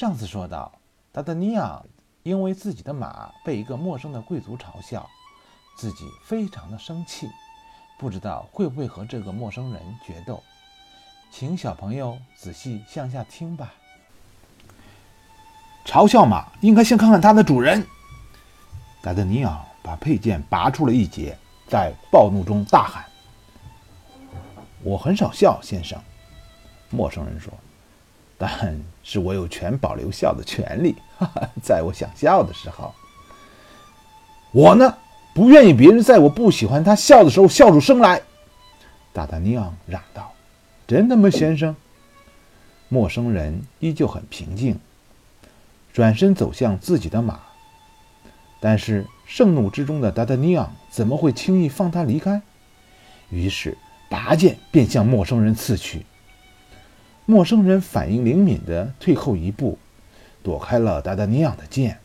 上次说到，达达尼昂因为自己的马被一个陌生的贵族嘲笑，自己非常的生气，不知道会不会和这个陌生人决斗。请小朋友仔细向下听吧。嘲笑马应该先看看它的主人。达达尼昂把佩剑拔出了一截，在暴怒中大喊：“我很少笑，先生。”陌生人说。但是我有权保留笑的权利，在我想笑的时候。我呢，不愿意别人在我不喜欢他笑的时候笑出声来。达达尼昂嚷道：“真的吗，先生？”陌生人依旧很平静，转身走向自己的马。但是盛怒之中的达达尼昂怎么会轻易放他离开？于是拔剑便向陌生人刺去。陌生人反应灵敏地退后一步，躲开了达达尼昂的剑。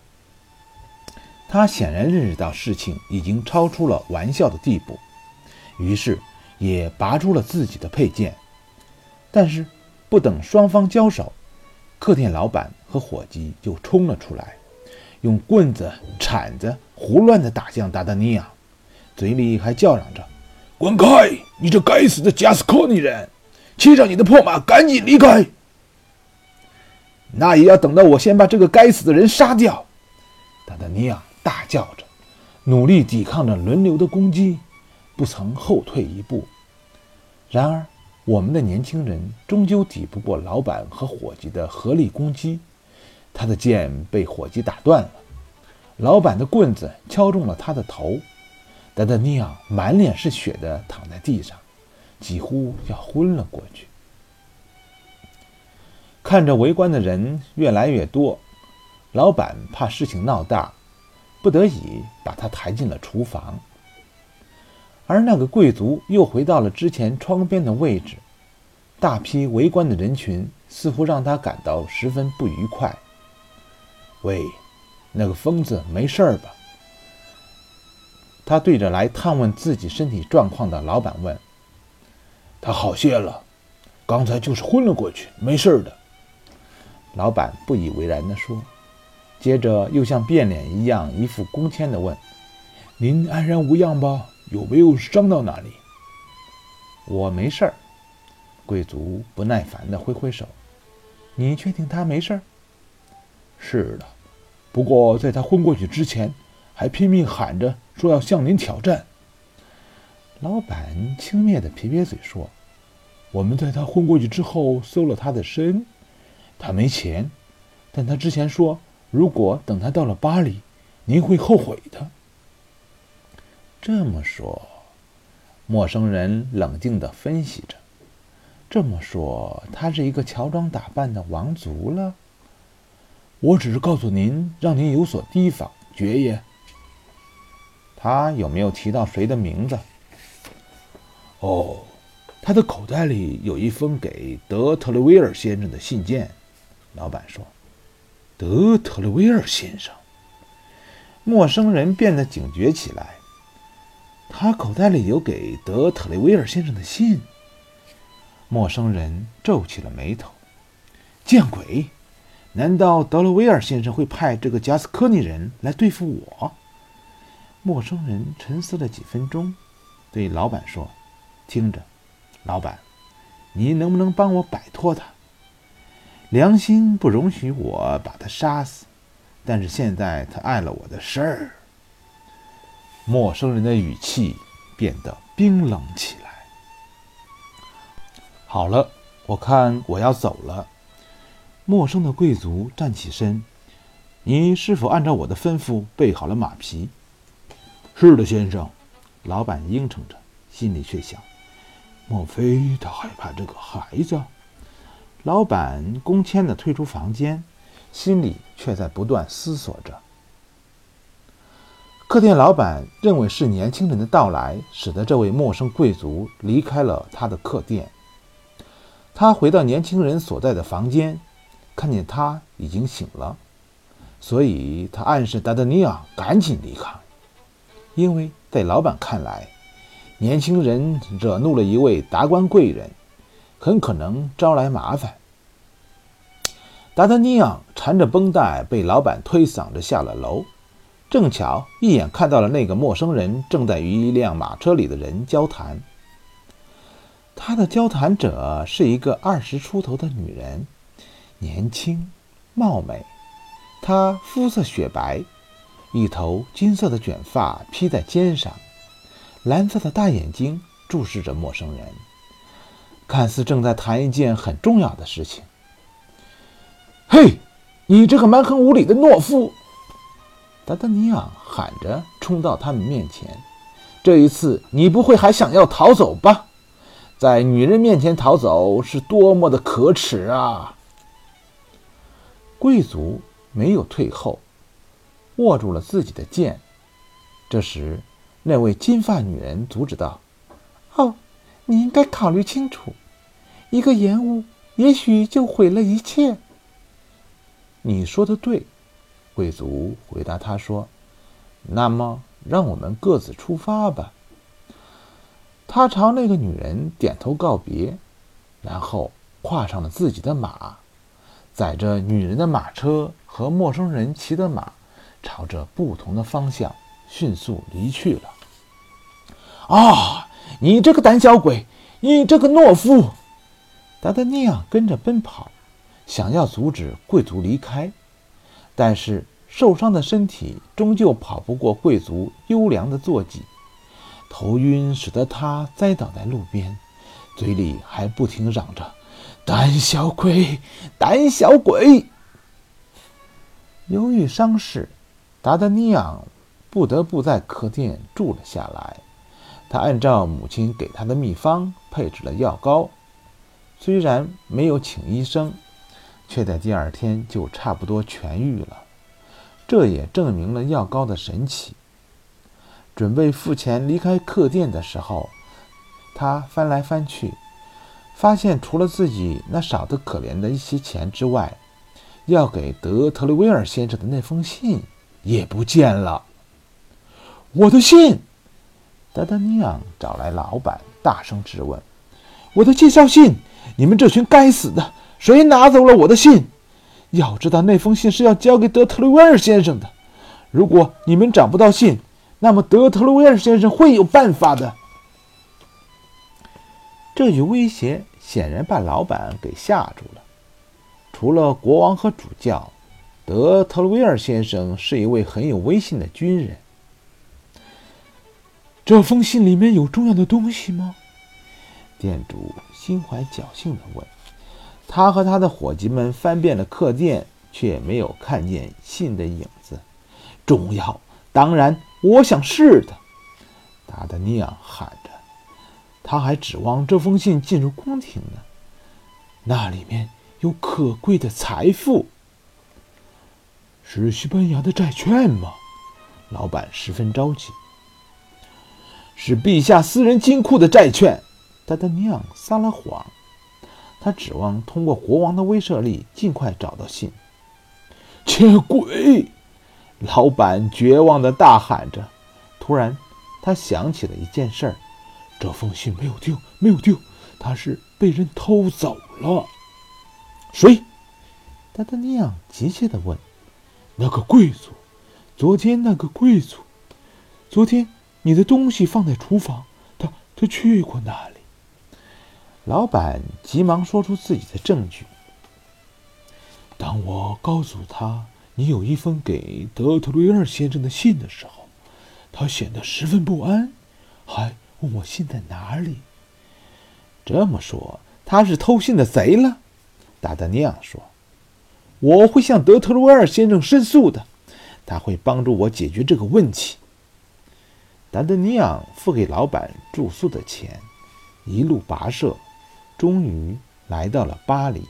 他显然认识到事情已经超出了玩笑的地步，于是也拔出了自己的佩剑。但是不等双方交手，客店老板和伙计就冲了出来，用棍子、铲子胡乱地打向达达尼昂，嘴里还叫嚷着：“滚开，你这该死的加斯科尼人！”骑上你的破马，赶紧离开！那也要等到我先把这个该死的人杀掉。达达尼亚大叫着，努力抵抗着轮流的攻击，不曾后退一步。然而，我们的年轻人终究抵不过老板和伙计的合力攻击，他的剑被伙计打断了，老板的棍子敲中了他的头，达达尼昂满脸是血的躺在地上。几乎要昏了过去。看着围观的人越来越多，老板怕事情闹大，不得已把他抬进了厨房。而那个贵族又回到了之前窗边的位置。大批围观的人群似乎让他感到十分不愉快。喂，那个疯子没事儿吧？他对着来探问自己身体状况的老板问。他好些了，刚才就是昏了过去，没事的。老板不以为然地说，接着又像变脸一样，一副恭谦地问：“您安然无恙吧？有没有伤到哪里？”我没事儿。贵族不耐烦地挥挥手：“你确定他没事儿？”“是的，不过在他昏过去之前，还拼命喊着说要向您挑战。”老板轻蔑地撇撇嘴说。我们在他昏过去之后搜了他的身，他没钱，但他之前说，如果等他到了巴黎，您会后悔的。这么说，陌生人冷静地分析着。这么说，他是一个乔装打扮的王族了。我只是告诉您，让您有所提防，爵爷。他有没有提到谁的名字？哦。他的口袋里有一封给德特雷维尔先生的信件，老板说：“德特雷维尔先生。”陌生人变得警觉起来。他口袋里有给德特雷维尔先生的信。陌生人皱起了眉头：“见鬼！难道德特维尔先生会派这个贾斯科尼人来对付我？”陌生人沉思了几分钟，对老板说：“听着。”老板，你能不能帮我摆脱他？良心不容许我把他杀死，但是现在他碍了我的事儿。陌生人的语气变得冰冷起来。好了，我看我要走了。陌生的贵族站起身，你是否按照我的吩咐备好了马匹？是的，先生。老板应承着，心里却想。莫非他害怕这个孩子？老板恭谦地退出房间，心里却在不断思索着。客店老板认为是年轻人的到来，使得这位陌生贵族离开了他的客店。他回到年轻人所在的房间，看见他已经醒了，所以他暗示达达尼昂赶紧离开，因为在老板看来。年轻人惹怒了一位达官贵人，很可能招来麻烦。达达尼昂缠着绷带被老板推搡着下了楼，正巧一眼看到了那个陌生人正在与一辆马车里的人交谈。他的交谈者是一个二十出头的女人，年轻、貌美。她肤色雪白，一头金色的卷发披在肩上，蓝色的大眼睛注视着陌生人，看似正在谈一件很重要的事情。嘿，你这个蛮横无理的懦夫！达达尼昂喊着冲到他们面前。这一次，你不会还想要逃走吧？在女人面前逃走是多么的可耻啊！贵族没有退后，握住了自己的剑。这时，那位金发女人阻止道：“哦，你应该考虑清楚，一个延误，也许就毁了一切。”你说的对，贵族回答他说：“那么，让我们各自出发吧。”他朝那个女人点头告别，然后跨上了自己的马，载着女人的马车和陌生人骑的马，朝着不同的方向迅速离去了。啊！你这个胆小鬼，你这个懦夫！达达尼亚跟着奔跑，想要阻止贵族离开，但是受伤的身体终究跑不过贵族优良的坐骑。头晕使得他栽倒在路边，嘴里还不停嚷着：“胆小鬼，胆小鬼！”由于伤势，达达尼昂不得不在客店住了下来。他按照母亲给他的秘方配置了药膏，虽然没有请医生，却在第二天就差不多痊愈了。这也证明了药膏的神奇。准备付钱离开客店的时候，他翻来翻去，发现除了自己那少得可怜的一些钱之外，要给德特雷威尔先生的那封信也不见了。我的信！达达尼昂找来老板，大声质问：“我的介绍信！你们这群该死的，谁拿走了我的信？要知道，那封信是要交给德特鲁维尔先生的。如果你们找不到信，”那么德特鲁维尔先生会有办法的。这句威胁显然把老板给吓住了。除了国王和主教，德特鲁维尔先生是一位很有威信的军人。这封信里面有重要的东西吗？店主心怀侥幸地问。他和他的伙计们翻遍了客店，却没有看见信的影子。重要，当然。我想是的，达达尼昂喊着。他还指望这封信进入宫廷呢，那里面有可贵的财富。是西班牙的债券吗？老板十分着急。是陛下私人金库的债券。达达尼昂撒了谎，他指望通过国王的威慑力尽快找到信。见鬼！老板绝望的大喊着，突然，他想起了一件事儿：这封信没有丢，没有丢，他是被人偷走了。谁？达达尼昂急切地问：“那个贵族，昨天那个贵族，昨天你的东西放在厨房，他他去过那里。”老板急忙说出自己的证据。当我告诉他。你有一封给德特雷尔先生的信的时候，他显得十分不安，还问我信在哪里。这么说，他是偷信的贼了。达达尼昂说：“我会向德特雷尔先生申诉的，他会帮助我解决这个问题。”达德尼昂付给老板住宿的钱，一路跋涉，终于来到了巴黎。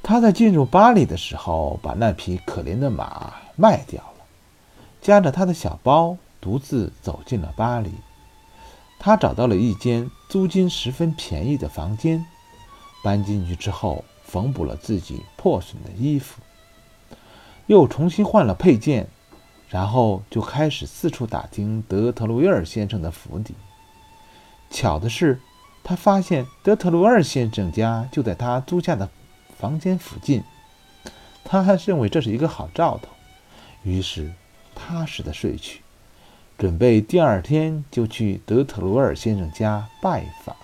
他在进入巴黎的时候，把那匹可怜的马卖掉了，夹着他的小包，独自走进了巴黎。他找到了一间租金十分便宜的房间，搬进去之后，缝补了自己破损的衣服，又重新换了配件，然后就开始四处打听德特鲁维尔先生的府邸。巧的是，他发现德特鲁尔先生家就在他租下的。房间附近。他还认为这是一个好兆头，于是踏实的睡去，准备第二天就去德特鲁尔先生家拜访。